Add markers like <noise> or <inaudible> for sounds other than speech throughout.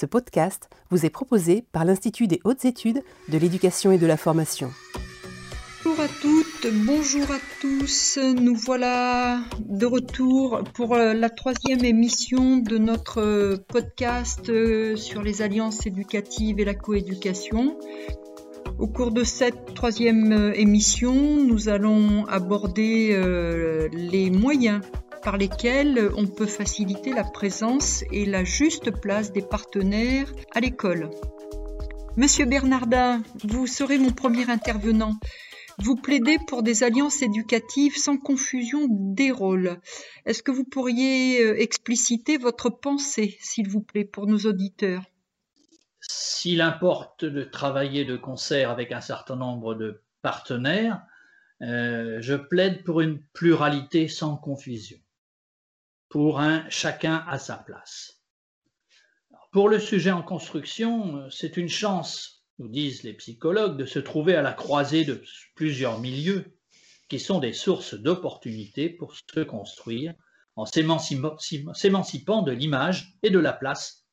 Ce podcast vous est proposé par l'Institut des hautes études de l'éducation et de la formation. Bonjour à toutes, bonjour à tous. Nous voilà de retour pour euh, la troisième émission de notre euh, podcast euh, sur les alliances éducatives et la coéducation. Au cours de cette troisième émission, nous allons aborder les moyens par lesquels on peut faciliter la présence et la juste place des partenaires à l'école. Monsieur Bernardin, vous serez mon premier intervenant. Vous plaidez pour des alliances éducatives sans confusion des rôles. Est-ce que vous pourriez euh, expliciter votre pensée, s'il vous plaît, pour nos auditeurs? S'il importe de travailler de concert avec un certain nombre de partenaires, euh, je plaide pour une pluralité sans confusion, pour un chacun à sa place. pour le sujet en construction, c'est une chance nous disent les psychologues, de se trouver à la croisée de plusieurs milieux qui sont des sources d'opportunités pour se construire en s'émancipant de l'image et de la place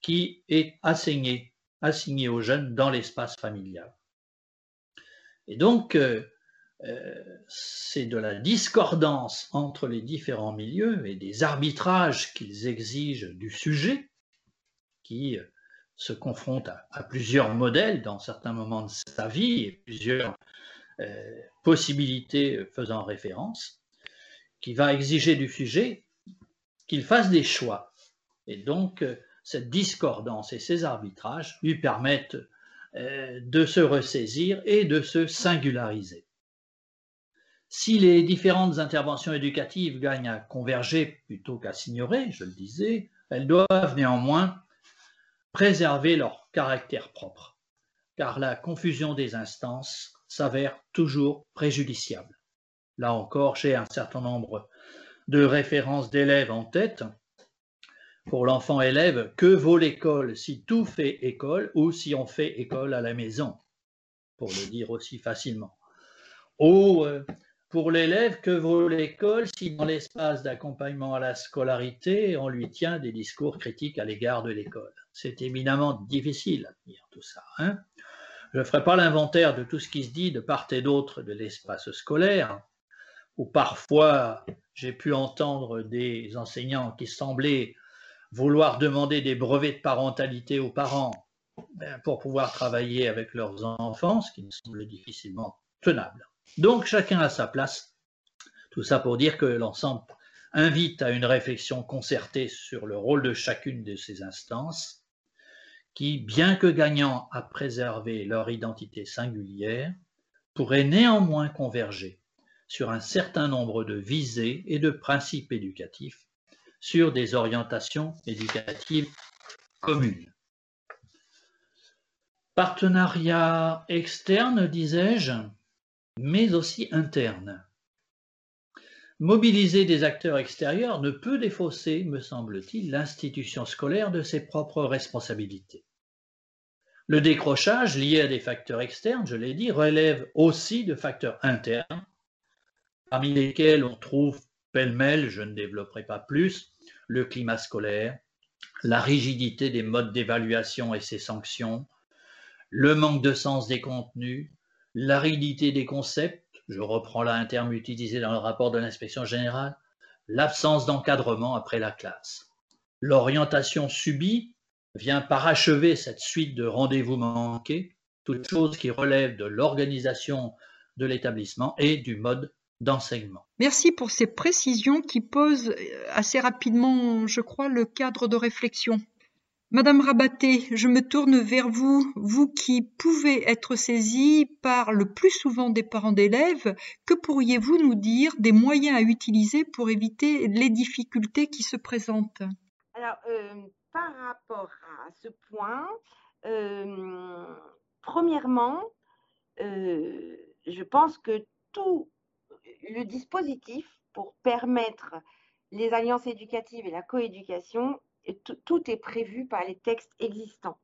qui est assignée, assignée aux jeunes dans l'espace familial. Et donc, euh, c'est de la discordance entre les différents milieux et des arbitrages qu'ils exigent du sujet qui euh, se confronte à, plusieurs modèles dans certains moments de sa vie et plusieurs euh, possibilités faisant référence, qui va exiger du sujet qu'il fasse des choix. Et donc, euh, cette discordance et ces arbitrages lui permettent euh, de se ressaisir et de se singulariser. Si les différentes interventions éducatives gagnent à converger plutôt qu'à s'ignorer, je le disais, elles doivent néanmoins préserver leur caractère propre, car la confusion des instances s'avère toujours préjudiciable. Là encore, j'ai un certain nombre de références d'élèves en tête. Pour l'enfant élève, que vaut l'école si tout fait école ou si on fait école à la maison, pour le dire aussi facilement. Ou euh, pour l'élève, que vaut l'école si dans l'espace d'accompagnement à la scolarité, on lui tient des discours critiques à l'égard de l'école c'est éminemment difficile à tenir tout ça. Hein. Je ne ferai pas l'inventaire de tout ce qui se dit de part et d'autre de l'espace scolaire, où parfois j'ai pu entendre des enseignants qui semblaient vouloir demander des brevets de parentalité aux parents ben, pour pouvoir travailler avec leurs enfants, ce qui me semble difficilement tenable. Donc chacun a sa place. Tout ça pour dire que l'ensemble invite à une réflexion concertée sur le rôle de chacune de ces instances qui, bien que gagnant à préserver leur identité singulière, pourraient néanmoins converger sur un certain nombre de visées et de principes éducatifs, sur des orientations éducatives communes. Partenariat externe, disais-je, mais aussi interne. Mobiliser des acteurs extérieurs ne peut défausser, me semble-t-il, l'institution scolaire de ses propres responsabilités. Le décrochage lié à des facteurs externes, je l'ai dit, relève aussi de facteurs internes, parmi lesquels on trouve pêle-mêle, je ne développerai pas plus, le climat scolaire, la rigidité des modes d'évaluation et ses sanctions, le manque de sens des contenus, l'aridité des concepts, je reprends là un terme utilisé dans le rapport de l'inspection générale, l'absence d'encadrement après la classe. L'orientation subie vient parachever cette suite de rendez-vous manqués, toutes choses qui relèvent de l'organisation de l'établissement et du mode d'enseignement. Merci pour ces précisions qui posent assez rapidement, je crois, le cadre de réflexion. Madame Rabaté, je me tourne vers vous, vous qui pouvez être saisie par le plus souvent des parents d'élèves. Que pourriez-vous nous dire des moyens à utiliser pour éviter les difficultés qui se présentent? Alors, euh, par rapport à ce point, euh, premièrement, euh, je pense que tout le dispositif pour permettre les alliances éducatives et la coéducation tout est prévu par les textes existants.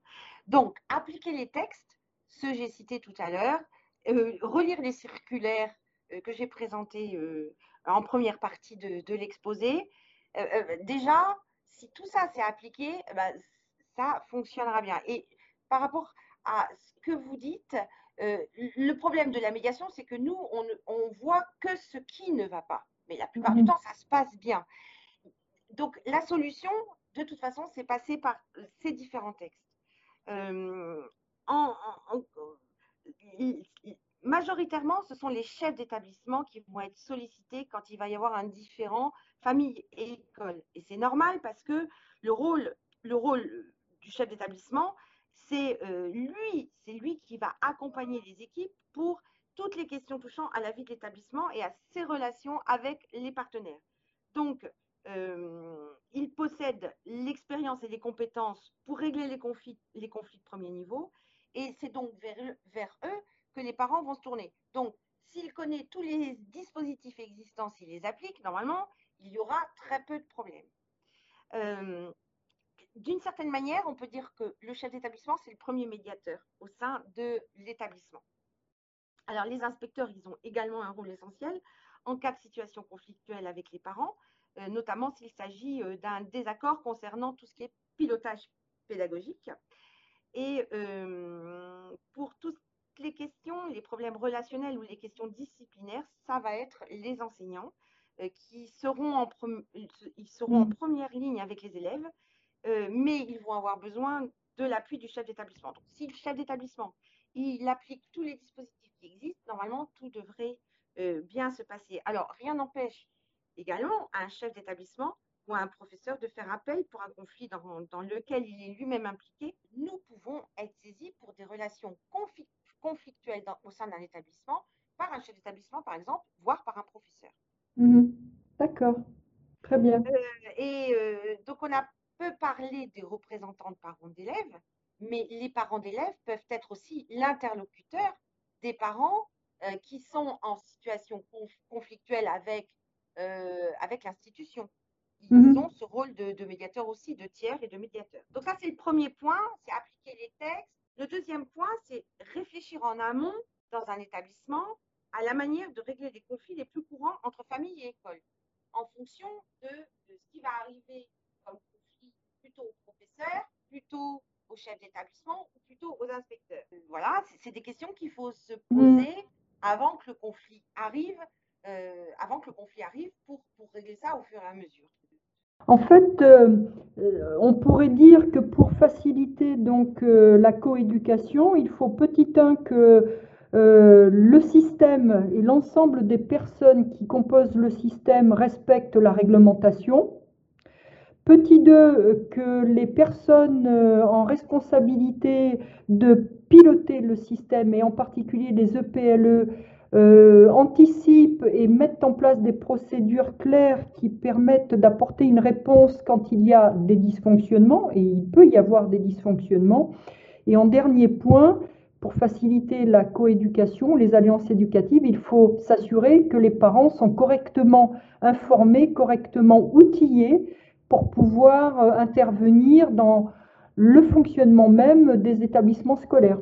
Donc, appliquer les textes, ceux que j'ai cités tout à l'heure, euh, relire les circulaires euh, que j'ai présentés euh, en première partie de, l'exposé. déjà, si tout ça s'est appliqué, bah, ça fonctionnera bien. Et par rapport à ce que vous dites, le problème de la médiation, c'est que nous, on, on voit que ce qui ne va pas. Mais la plupart du Mhm. temps, ça se passe bien. Donc, la solution, de toute façon, c'est passer par ces différents textes. Euh, majoritairement, ce sont les chefs d'établissement qui vont être sollicités quand il va y avoir un différent famille et école. Et c'est normal parce que le rôle, le rôle du chef d'établissement, c'est euh, lui, c'est lui qui va accompagner les équipes pour toutes les questions touchant à la vie de l'établissement et à ses relations avec les partenaires. Donc, euh, il possède l'expérience et les compétences pour régler les conflits, de premier niveau. Et c'est donc vers, eux- que les parents vont se tourner. Donc, s'il connaît tous les dispositifs existants, s'il les applique, normalement, il y aura très peu de problèmes. Euh, D'une certaine manière, on peut dire que le chef d'établissement, c'est le premier médiateur au sein de l'établissement. Alors, les inspecteurs, ils ont également un rôle essentiel en cas de situation conflictuelle avec les parents, notamment s'il s'agit euh, d'un désaccord concernant tout ce qui est pilotage pédagogique. Et euh, pour toutes les questions, les problèmes relationnels ou les questions disciplinaires, ça va être les enseignants euh, qui seront en, ils seront en Mm. première ligne avec les élèves, euh, mais ils vont avoir besoin de l'appui du chef d'établissement. Donc, si le chef d'établissement il applique tous les dispositifs qui existent, normalement, tout devrait euh, bien se passer. Alors, rien n'empêche également à un chef d'établissement ou à un professeur de faire appel pour un conflit dans, dans lequel il est lui-même impliqué. Nous pouvons être saisis pour des relations conflic- conflictuelles dans- au sein d'un établissement par un chef d'établissement, par exemple, voire par un professeur. Mhm. D'accord. Très bien. Et euh, donc, on a peu parlé des représentants de parents d'élèves, mais les parents d'élèves peuvent être aussi l'interlocuteur des parents euh, qui sont en situation conf- conflictuelle avec, euh, avec l'institution. Ils Mhm. ont ce rôle de, de médiateur aussi, de tiers et de médiateur. Donc ça, c'est le premier point, c'est appliquer les textes. Le deuxième point, c'est réfléchir en amont dans un établissement à la manière de régler les conflits les plus courants entre famille et école, en fonction de, de ce qui va arriver comme conflit plutôt au professeur, plutôt au chef d'établissement ou plutôt aux inspecteurs. Voilà, c'est- des questions qu'il faut se poser avant que le conflit arrive, avant que le conflit arrive pour, régler ça au fur et à mesure. En fait, euh, euh, on pourrait dire que pour faciliter donc euh, la coéducation, il faut petit un que euh, le système et l'ensemble des personnes qui composent le système respectent la réglementation. Petit 2, que les personnes euh, en responsabilité de piloter le système, et en particulier les EPLE, euh, anticipent et mettent en place des procédures claires qui permettent d'apporter une réponse quand il y a des dysfonctionnements, et il peut y avoir des dysfonctionnements. Et en dernier point, pour faciliter la coéducation, les alliances éducatives, il faut s'assurer que les parents sont correctement informés, correctement outillés pour pouvoir euh, intervenir dans le fonctionnement même des établissements scolaires.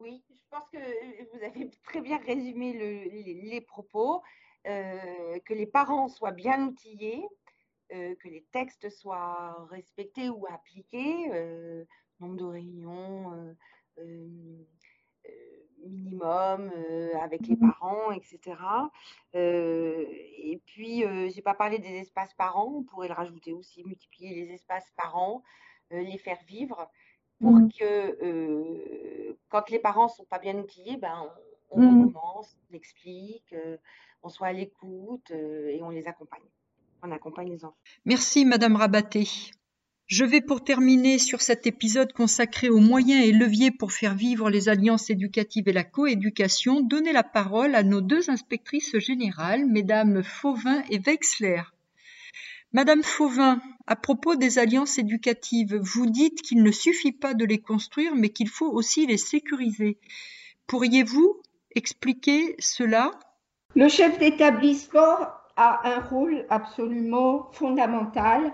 Oui, je pense que euh, vous avez <laughs> très bien résumé le- les, les propos, euh, que les parents soient bien outillés, euh, que les textes soient respectés ou appliqués, euh, nombre de réunions minimum avec les Mhm. parents, etc. Et puis, euh, j'ai pas parlé des espaces parents, on pourrait le rajouter aussi, multiplier les espaces parents, les faire vivre pour Mhm. que euh, quand les parents sont pas bien outillés, ben, on, on Mhm. recommence, on explique, euh, on soit à l'écoute euh, et on les accompagne. On accompagne les enfants. Merci Madame Rabaté. Je vais pour terminer sur cet épisode consacré aux moyens et leviers pour faire vivre les alliances éducatives et la coéducation, donner la parole à nos deux inspectrices générales, Mesdames Fauvin et Wexler. Madame Fauvin, à propos des alliances éducatives, vous dites qu'il ne suffit pas de les construire, mais qu'il faut aussi les sécuriser. Pourriez-vous expliquer cela? Le chef d'établissement a un rôle absolument fondamental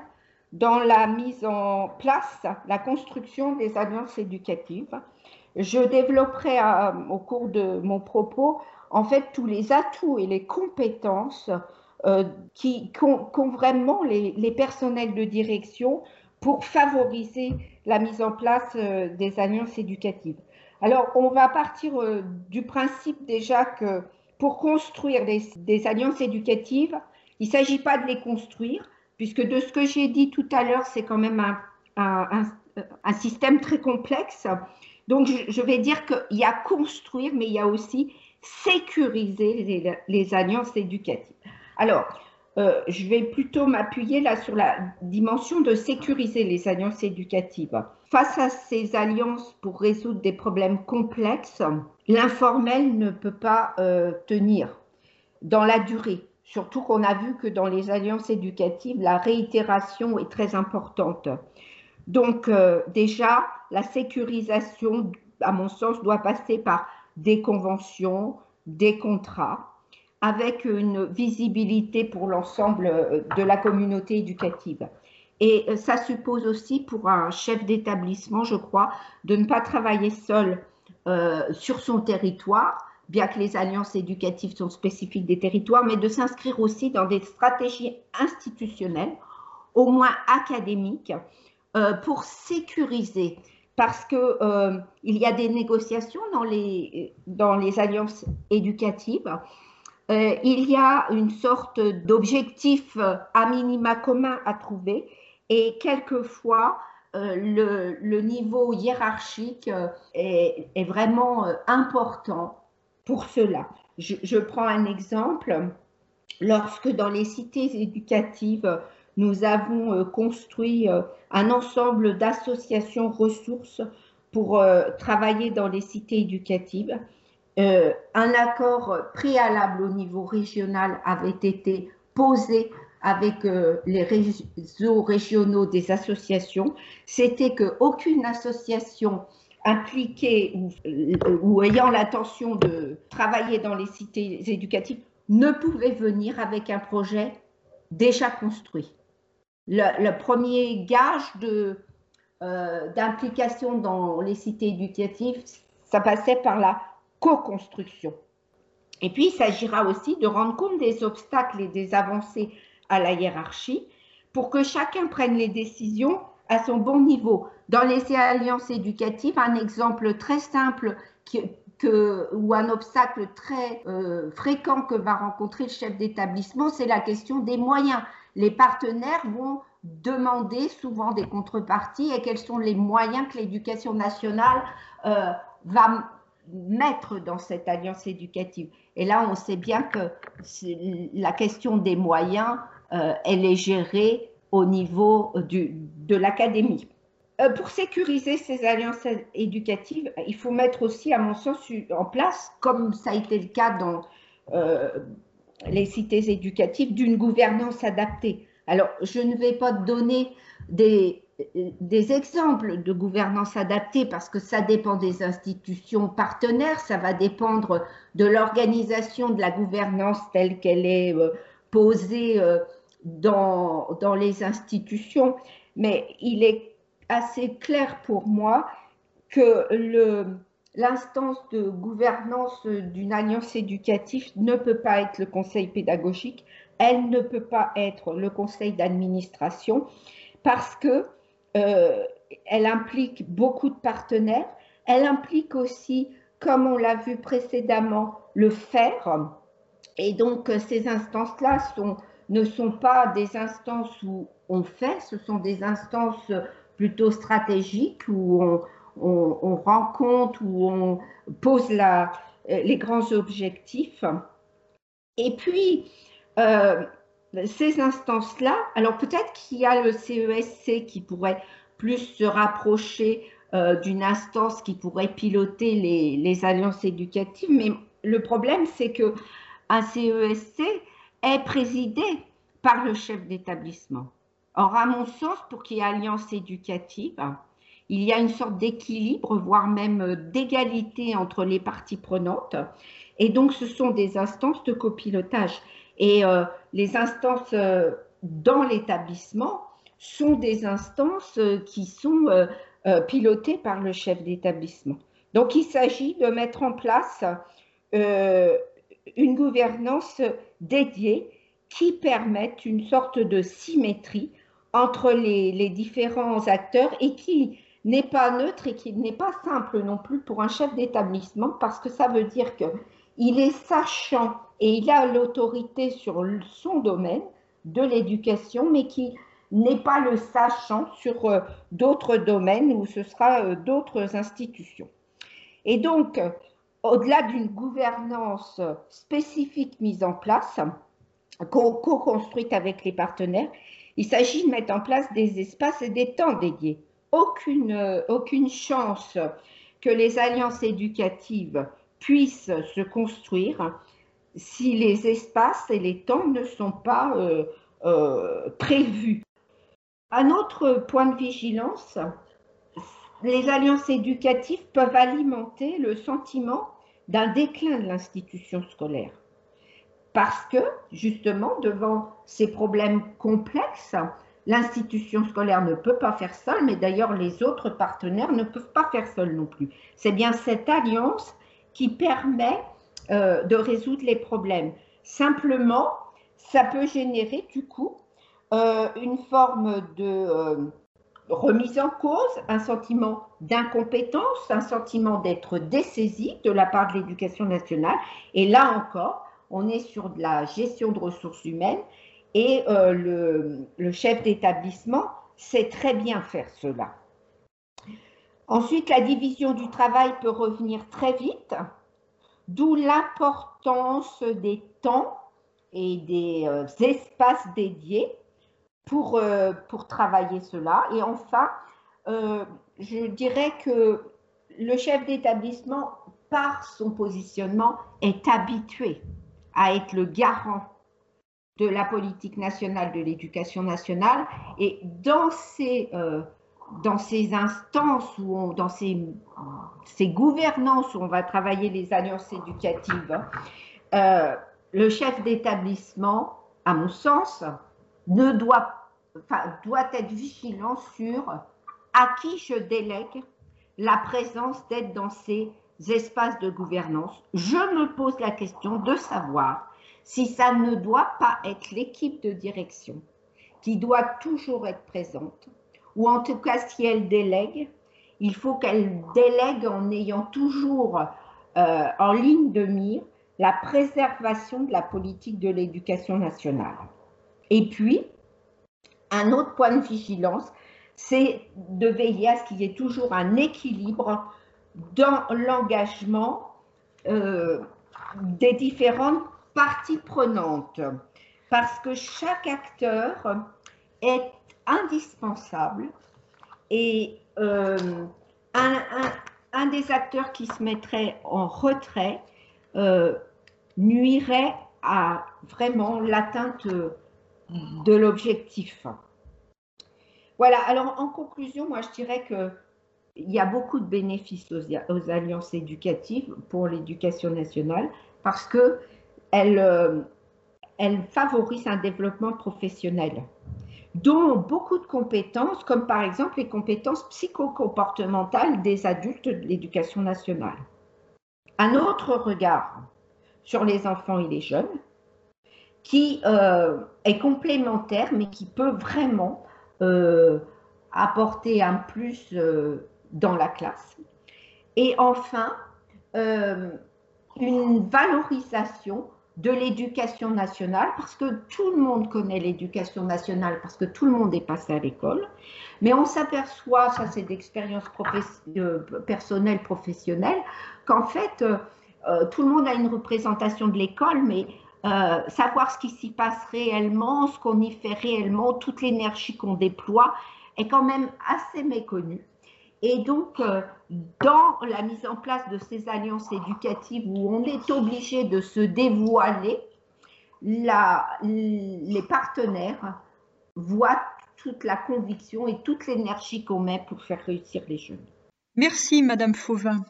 dans la mise en place, la construction des alliances éducatives. Je développerai euh, au cours de mon propos en fait tous les atouts et les compétences euh, qui qu'ont vraiment les, les personnels de direction pour favoriser la mise en place des alliances éducatives. Alors, on va partir du principe déjà que pour construire des, alliances éducatives, il ne s'agit pas de les construire, puisque de ce que j'ai dit tout à l'heure, c'est quand même un, système très complexe. Donc, je, vais dire qu'il y a construire, mais il y a aussi sécuriser les, alliances éducatives. Alors, euh, je vais plutôt m'appuyer là sur la dimension de sécuriser les alliances éducatives. Face à ces alliances pour résoudre des problèmes complexes, l'informel ne peut pas euh, tenir dans la durée. Surtout qu'on a vu que dans les alliances éducatives, la réitération est très importante. Donc euh, déjà, la sécurisation, à mon sens, doit passer par des conventions, des contrats, avec une visibilité pour l'ensemble euh, de la communauté éducative. Et euh, ça suppose aussi pour un chef d'établissement, je crois, de ne pas travailler seul sur son territoire, bien que les alliances éducatives sont spécifiques des territoires, mais de s'inscrire aussi dans des stratégies institutionnelles, au moins académiques, euh, pour sécuriser. Parce qu'il euh, y a des négociations dans les alliances éducatives. Euh, il y a une sorte d'objectif à minima commun à trouver et quelquefois le, le, niveau hiérarchique est, vraiment important pour cela. Je, prends un exemple. Lorsque dans les cités éducatives, nous avons euh, construit euh, un ensemble d'associations ressources pour euh, travailler dans les cités éducatives, un accord préalable au niveau régional avait été posé avec les réseaux régionaux des associations, c'était qu'aucune association impliqués ou, ayant l'intention de travailler dans les cités éducatives ne pouvaient venir avec un projet déjà construit. Le, premier gage euh, d'implication dans les cités éducatives, ça passait par la co-construction. Et puis, il s'agira aussi de rendre compte des obstacles et des avancées à la hiérarchie pour que chacun prenne les décisions à son bon niveau. Dans les alliances éducatives, un exemple très simple ou un obstacle très euh, fréquent que va rencontrer le chef d'établissement, c'est la question des moyens. Les partenaires vont demander souvent des contreparties et quels sont les moyens que l'éducation nationale euh, va mettre dans cette alliance éducative. Et là, on sait bien que la question des moyens, euh, elle est gérée au niveau de l'académie. Euh, pour sécuriser ces alliances éducatives, il faut mettre aussi, à mon sens, en place, comme ça a été le cas dans euh, les cités éducatives, d'une gouvernance adaptée. Alors, je ne vais pas donner des, des exemples de gouvernance adaptée parce que ça dépend des institutions partenaires, ça va dépendre de l'organisation de la gouvernance telle qu'elle est euh, posée dans, dans les institutions, mais il est assez clair pour moi que l'instance de gouvernance d'une alliance éducative ne peut pas être le conseil pédagogique, elle ne peut pas être le conseil d'administration parce que euh, elle implique beaucoup de partenaires, elle implique aussi, comme on l'a vu précédemment, le faire. Et donc ces instances-là ne sont pas des instances où on fait, ce sont des instances plutôt stratégiques où on, on, rend compte, où on pose la, les grands objectifs. Et puis, euh, ces instances-là, alors peut-être qu'il y a le CESC e qui pourrait plus se rapprocher euh, d'une instance qui pourrait piloter les, alliances éducatives, mais le problème, c'est que un CESC est présidé par le chef d'établissement. Or, à mon sens, pour qu'il y ait alliance éducative, il y a une sorte d'équilibre, voire même d'égalité entre les parties prenantes. Et donc, ce sont des instances de copilotage. Et euh, les instances euh, dans l'établissement sont des instances euh, qui sont pilotées par le chef d'établissement. Donc, il s'agit de mettre en place une gouvernance dédiée qui permettent une sorte de symétrie entre les, différents acteurs et qui n'est pas neutre et qu'il n'est pas simple non plus pour un chef d'établissement parce que ça veut dire qu'il est sachant et il a l'autorité sur son domaine de l'éducation, mais qui n'est pas le sachant sur euh, d'autres domaines où ce sera euh, d'autres institutions. Et donc, au-delà d'une gouvernance spécifique mise en place, co-construite avec les partenaires, il s'agit de mettre en place des espaces et des temps dédiés. Aucune, aucune chance que les alliances éducatives puissent se construire si les espaces et les temps ne sont pas euh, euh, prévus. Un autre point de vigilance, les alliances éducatives peuvent alimenter le sentiment d'un déclin de l'institution scolaire. Parce que, justement, devant ces problèmes complexes, l'institution scolaire ne peut pas faire seule, mais d'ailleurs les autres partenaires ne peuvent pas faire seuls non plus. C'est bien cette alliance qui permet euh, de résoudre les problèmes. Simplement, ça peut générer du coup euh, une forme de euh, remise en cause, un sentiment d'incompétence, un sentiment d'être dessaisi de la part de l'éducation nationale. Et là encore, on est sur de la gestion de ressources humaines et le, le chef d'établissement sait très bien faire cela. Ensuite, la division du travail peut revenir très vite D'où l'importance des temps et des euh, espaces dédiés pour, euh, pour travailler cela. Et enfin, euh, je dirais que le chef d'établissement, par son positionnement, est habitué à être le garant de la politique nationale de l'éducation nationale. Et dans ces dans ces instances ou dans ces, ces, gouvernances où on va travailler les alliances éducatives, euh, le chef d'établissement, à mon sens, ne doit, enfin, doit être vigilant sur à qui je délègue la présence d'être dans ces espaces de gouvernance. Je me pose la question de savoir si ça ne doit pas être l'équipe de direction qui doit toujours être présente ou en tout cas si elle délègue, il faut qu'elle délègue en ayant toujours euh, en ligne de mire la préservation de la politique de l'éducation nationale. Et puis, un autre point de vigilance, c'est de veiller à ce qu'il y ait toujours un équilibre dans l'engagement euh, des différentes parties prenantes, parce que chaque acteur est indispensable et euh, un, des acteurs qui se mettrait en retrait euh, nuirait à vraiment l'atteinte de l'objectif. Voilà, alors en conclusion, moi je dirais que il y a beaucoup de bénéfices aux, alliances éducatives pour l'éducation nationale parce que elles, euh, elles favorisent un développement professionnel dont beaucoup de compétences, comme par exemple les compétences psychocomportementales des adultes de l'éducation nationale. Un autre regard sur les enfants et les jeunes, qui euh, est complémentaire, mais qui peut vraiment euh, apporter un plus euh, dans la classe. Et enfin, une valorisation de l'éducation nationale, parce que tout le monde connaît l'éducation nationale, parce que tout le monde est passé à l'école, mais on s'aperçoit, ça c'est d'expérience euh, personnelle, professionnelle, qu'en fait, euh, euh, tout le monde a une représentation de l'école, mais savoir ce qui s'y passe réellement, ce qu'on y fait réellement, toute l'énergie qu'on déploie, est quand même assez méconnu. Et donc, euh, dans la mise en place de ces alliances éducatives où on est obligé de se dévoiler, les partenaires voient toute la conviction et toute l'énergie qu'on met pour faire réussir les jeunes. Merci, Madame Fauvin.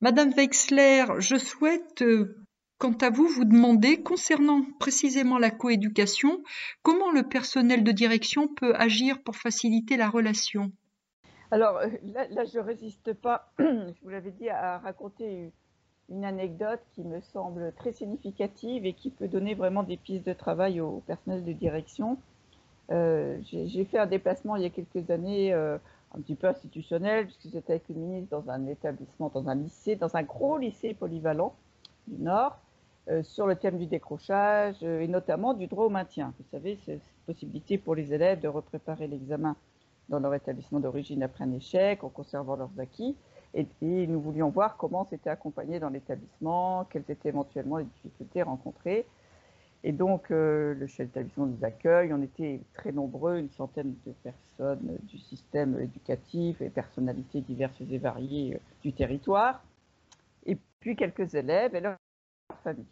Madame Weixler, je souhaite, euh, quant à vous, vous demander, concernant précisément la coéducation, comment le personnel de direction peut agir pour faciliter la relation? Alors euh, là, je ne résiste pas, <clears throat> je vous l'avais dit, à raconter une anecdote qui me semble très significative et qui peut donner vraiment des pistes de travail au personnel de direction. Euh, j'ai fait un déplacement il y a quelques années euh, un petit peu institutionnel, puisque j'étais avec une ministre dans un établissement, dans un lycée, dans un gros lycée polyvalent du Nord, sur le thème du décrochage et notamment du droit au maintien. Vous savez, cette possibilité pour les élèves de repréparer l'examen dans leur établissement d'origine après un échec, en conservant leurs acquis. Et, nous voulions voir comment c'était accompagné dans l'établissement, quelles étaient éventuellement les difficultés rencontrées. Et donc, euh, le chef d'établissement nous accueille. On était très nombreux, une centaine de personnes du système éducatif et personnalités diverses et variées euh, du territoire. Et puis quelques élèves et leur famille.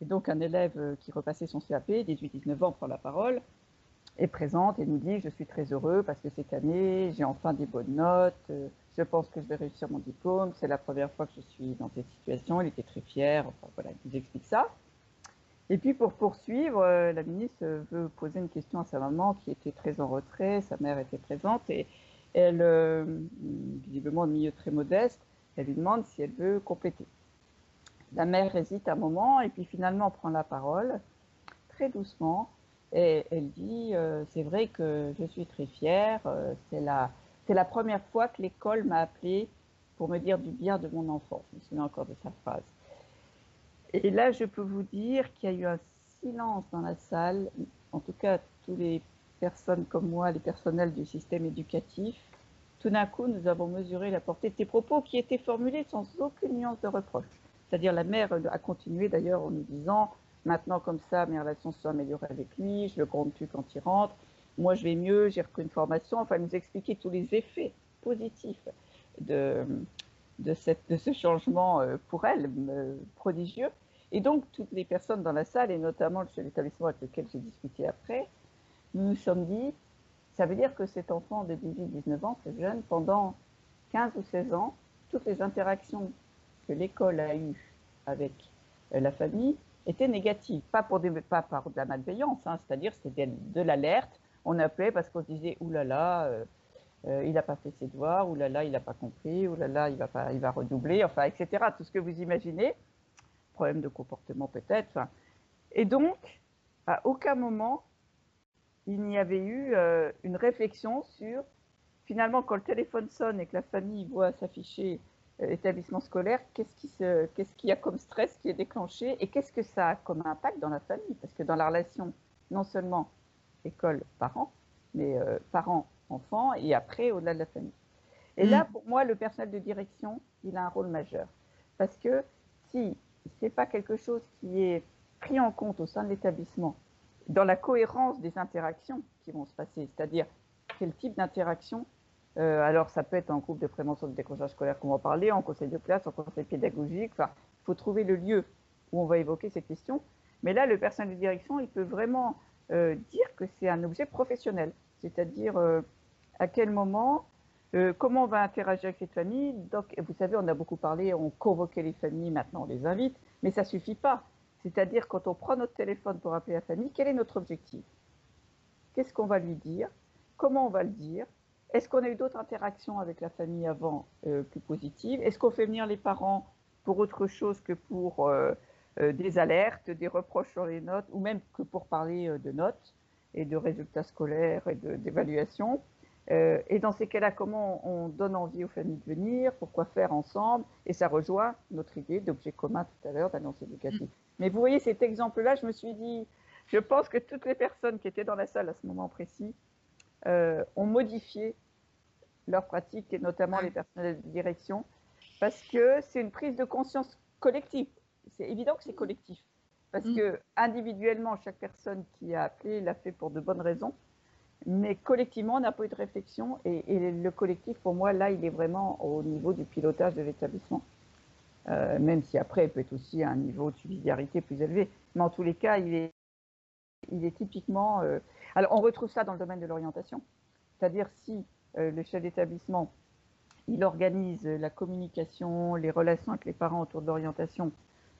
Et donc, un élève euh, qui repassait son CAP, 18-19 ans, prend la parole et présente et nous dit Je suis très heureux parce que cette année, j'ai enfin des bonnes notes. euh, Je pense que je vais réussir mon diplôme. C'est la première fois que je suis dans cette situation. Il était très fier. Enfin, voilà, il nous explique ça. Et puis pour poursuivre, euh, la ministre veut poser une question à sa maman qui était très en retrait, sa mère était présente et elle, euh, visiblement de milieu très modeste, elle lui demande si elle veut compléter. La mère hésite un moment et puis finalement prend la parole très doucement elle dit euh, c'est vrai que je suis très fière, euh, c'est la, première fois que l'école m'a appelée pour me dire du bien de mon enfant. Je me souviens encore de sa phrase. Et là, je peux vous dire qu'il y a eu un silence dans la salle, en tout cas tous les personnes comme moi, les personnels du système éducatif. Tout d'un coup, nous avons mesuré la portée de tes propos qui étaient formulés sans aucune nuance de reproche. C'est-à-dire la mère a continué d'ailleurs en nous disant maintenant comme ça, mes relations se sont améliorées avec lui, je le compte tu quand il rentre, moi je vais mieux, j'ai repris une formation, enfin nous expliquer tous les effets positifs de, de, cette, de ce changement euh, pour elle euh, prodigieux. Et donc, toutes les personnes dans la salle, et notamment d'établissement avec lequel j'ai discuté après, nous nous sommes dit, ça veut dire que cet enfant de 18-19 ans, ce jeune, pendant 15 ou 16 ans, toutes les interactions que l'école a eues avec euh, la famille étaient négatives. Pas, par de la malveillance, hein, c'est-à-dire c'était de l'alerte. On appelait parce qu'on se disait, oulala, euh, euh, il n'a pas fait ses devoirs, ou là là, il n'a pas compris, ou là là, il va, pas, il va redoubler, enfin, etc. Tout ce que vous imaginez, problème de comportement peut-être. Et donc, à aucun moment, il n'y avait eu euh, une réflexion sur, finalement, quand le téléphone sonne et que la famille voit s'afficher établissement scolaire, qu'est-ce qui, se, qu'est-ce qu'il y a comme stress qui est déclenché et qu'est-ce que ça a comme impact dans la famille? Parce que dans la relation, non seulement école-parent, mais euh, parents-enfants et après au-delà de la famille. Et mmh. là, pour moi, le personnel de direction, il a un rôle majeur. Parce que si ce n'est pas quelque chose qui est pris en compte au sein de l'établissement, dans la cohérence des interactions qui vont se passer, c'est-à-dire quel type d'interaction euh, alors, ça peut être en groupe de prévention du décrochage scolaire qu'on va parler, en conseil de classe, en conseil pédagogique. Enfin, il faut trouver le lieu où on va évoquer ces questions. Mais là, le personnel de direction, il peut vraiment euh, dire que c'est un objet professionnel. C'est-à-dire euh, à quel moment, comment on va interagir avec cette famille. Donc, vous savez, on a beaucoup parlé, on convoquait les familles, maintenant on les invite, mais ça ne suffit pas. C'est-à-dire, quand on prend notre téléphone pour appeler la famille, quel est notre objectif? Qu'est-ce qu'on va lui dire? Comment on va le dire? Est-ce qu'on a eu d'autres interactions avec la famille avant euh, plus positives? Est-ce qu'on fait venir les parents pour autre chose que pour euh, euh, des alertes, des reproches sur les notes, ou même que pour parler de notes et de résultats scolaires et d'évaluation? Et dans ces cas-là, comment on donne envie aux familles de venir? Pourquoi faire ensemble? Et ça rejoint notre idée d'objet commun tout à l'heure, d'annonce éducative. Mais vous voyez, cet exemple-là, je me suis dit, je pense que toutes les personnes qui étaient dans la salle à ce moment précis euh, ont modifié leurs pratiques, et notamment les personnels de direction, parce que c'est une prise de conscience collective. C'est évident que c'est collectif, parce mm. que individuellement, chaque personne qui a appelé l'a fait pour de bonnes raisons, mais collectivement, on n'a pas eu de réflexion, et, et, le collectif, pour moi, là, il est vraiment au niveau du pilotage de l'établissement. Euh, même si après, il peut être aussi à un niveau de subsidiarité plus élevé. Mais en tous les cas, il est, il est typiquement euh, alors, on retrouve ça dans le domaine de l'orientation. C'est-à-dire si euh, le chef d'établissement, il organise la communication, les relations avec les parents autour de l'orientation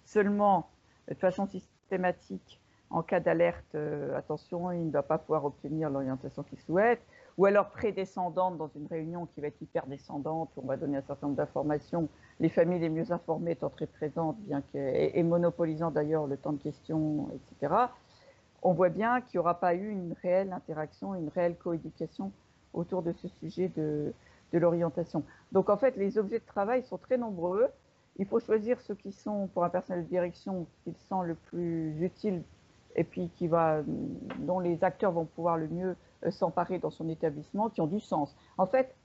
seulement de façon systématique en cas d'alerte, euh, attention, il ne doit pas pouvoir obtenir l'orientation qu'il souhaite, ou alors prédescendante dans une réunion qui va être hyper descendante, où on va donner un certain nombre d'informations, les familles les mieux informées étant très présentes, bien que, et monopolisant d'ailleurs le temps de questions, etc on voit bien qu'il n'y aura pas eu une réelle interaction, une réelle coéducation autour de ce sujet de, l'orientation. Donc en fait, les objets de travail sont très nombreux. Il faut choisir ceux qui sont, pour un personnel de direction, qui sont le plus utile et puis qui va, dont les acteurs vont pouvoir le mieux euh, s'emparer dans son établissement, qui ont du sens. En fait,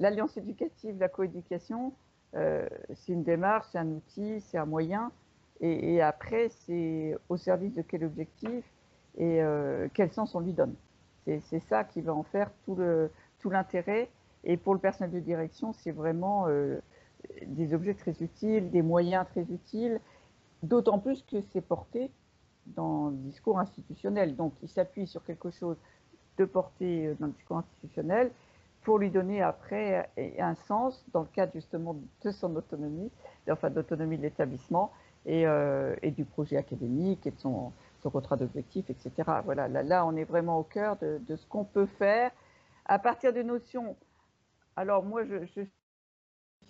l'alliance éducative, la coéducation, euh, c'est une démarche, c'est un outil, c'est un moyen. Et, après, c'est au service de quel objectif? Et euh, quel sens on lui donne. C'est ça qui va en faire tout l'intérêt. Et pour le personnel de direction, c'est vraiment des objets très utiles, des moyens très utiles, d'autant plus que c'est porté dans le discours institutionnel. Donc, il s'appuie sur quelque chose de porté euh, dans le discours institutionnel pour lui donner après un sens dans le cadre justement de son autonomie, enfin d'autonomie de l'établissement et, euh, et, du projet académique et de son, son contrat d'objectif, etc. Voilà, là, on est vraiment au cœur de, ce qu'on peut faire à partir de notions. Alors moi, je,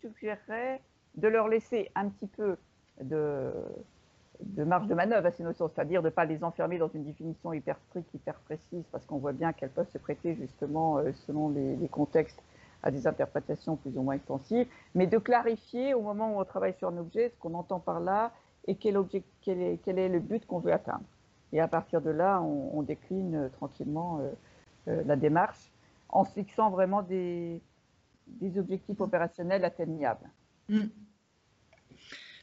suggérerais de leur laisser un petit peu de, marge de manœuvre à ces notions, c'est-à-dire de ne pas les enfermer dans une définition hyper stricte, hyper précise, parce qu'on voit bien qu'elles peuvent se prêter justement, euh, selon les, contextes, à des interprétations plus ou moins extensives, mais de clarifier au moment où on travaille sur un objet ce qu'on entend par là et quel, quel est le but qu'on veut atteindre. Et à partir de là, on, décline euh, tranquillement euh, la démarche en fixant vraiment des, des objectifs opérationnels atteignables. Mm.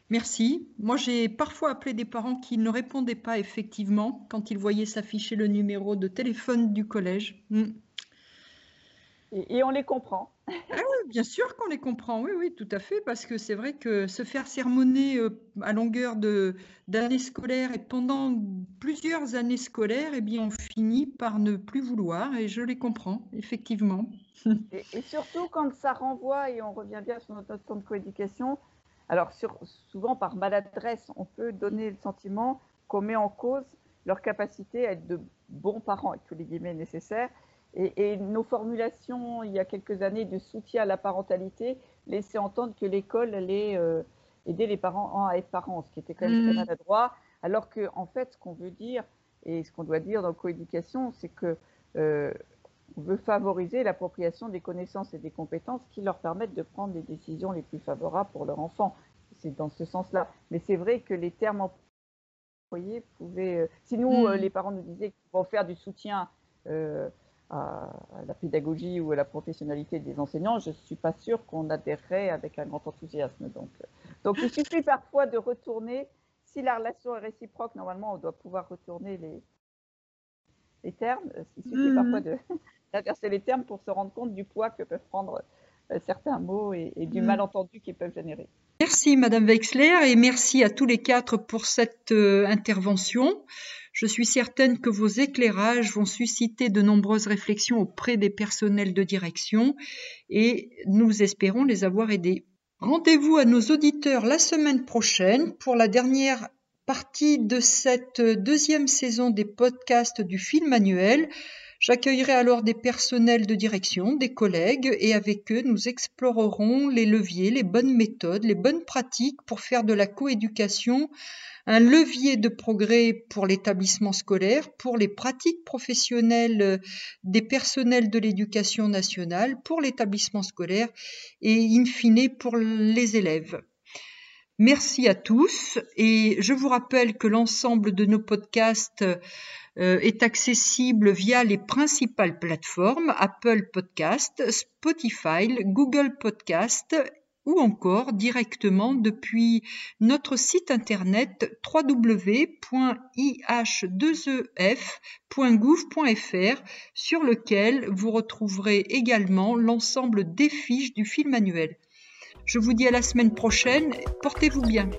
Merci. Moi, j'ai parfois appelé des parents qui ne répondaient pas effectivement quand ils voyaient s'afficher le numéro de téléphone du collège. Mm. Et, on les comprend. Ah bien sûr qu'on les comprend. Oui, oui, tout à fait, parce que c'est vrai que se faire sermonner euh, à longueur d'années scolaires et pendant plusieurs années scolaires, eh bien, on finit par ne plus vouloir. Et je les comprends, effectivement. <laughs> Et, surtout quand ça renvoie, et on revient bien sur notre notion de coéducation, alors souvent par maladresse, on peut donner le sentiment qu'on met en cause leur capacité à être de bons parents, avec tous les guillemets nécessaires. Et, nos formulations, il y a quelques années, de soutien à la parentalité, laissaient entendre que l'école allait euh, aider les parents à être parents, ce qui était quand même très mmh. maladroit. Alors qu'en en fait, ce qu'on veut dire, et ce qu'on doit dire dans coéducation, c'est que euh, on veut favoriser l'appropriation des connaissances et des compétences qui leur permettent de prendre les décisions les plus favorables pour leur enfant. C'est dans ce sens-là. Mais c'est vrai que les termes employés pouvaient. Euh, si nous, euh, mm. les parents nous disaient qu'il faut faire du soutien euh, à, la pédagogie ou à la professionnalité des enseignants, je ne suis pas sûre qu'on adhérerait avec un grand enthousiasme. Donc, donc il suffit parfois de retourner. Si la relation est réciproque, normalement, on doit pouvoir retourner les, les termes. Il suffit parfois mm. de, <laughs> d'inverser les termes pour se rendre compte du poids que peuvent prendre euh, certains mots et, du mm. malentendu qu'ils peuvent générer. Merci Madame Wexler et merci à tous les quatre pour cette euh, intervention. Je suis certaine que vos éclairages vont susciter de nombreuses réflexions auprès des personnels de direction et nous espérons les avoir aidés. Rendez-vous à nos auditeurs la semaine prochaine pour la dernière partie de cette deuxième saison des podcasts du film manuel. J'accueillerai alors des personnels de direction, des collègues, et avec eux, nous explorerons les leviers, les bonnes méthodes, les bonnes pratiques pour faire de la coéducation un levier de progrès pour l'établissement scolaire, pour les pratiques professionnelles des personnels de l'éducation nationale, pour l'établissement scolaire et in fine pour les élèves. Merci à tous et je vous rappelle que l'ensemble de nos podcasts euh, est accessible via les principales plateformes Apple Podcast, Spotify, Google Podcast ou encore directement depuis notre site internet www.ih2ef.gouv.fr sur lequel vous retrouverez également l'ensemble des fiches du film manuel. Je vous dis à la semaine prochaine, portez-vous bien.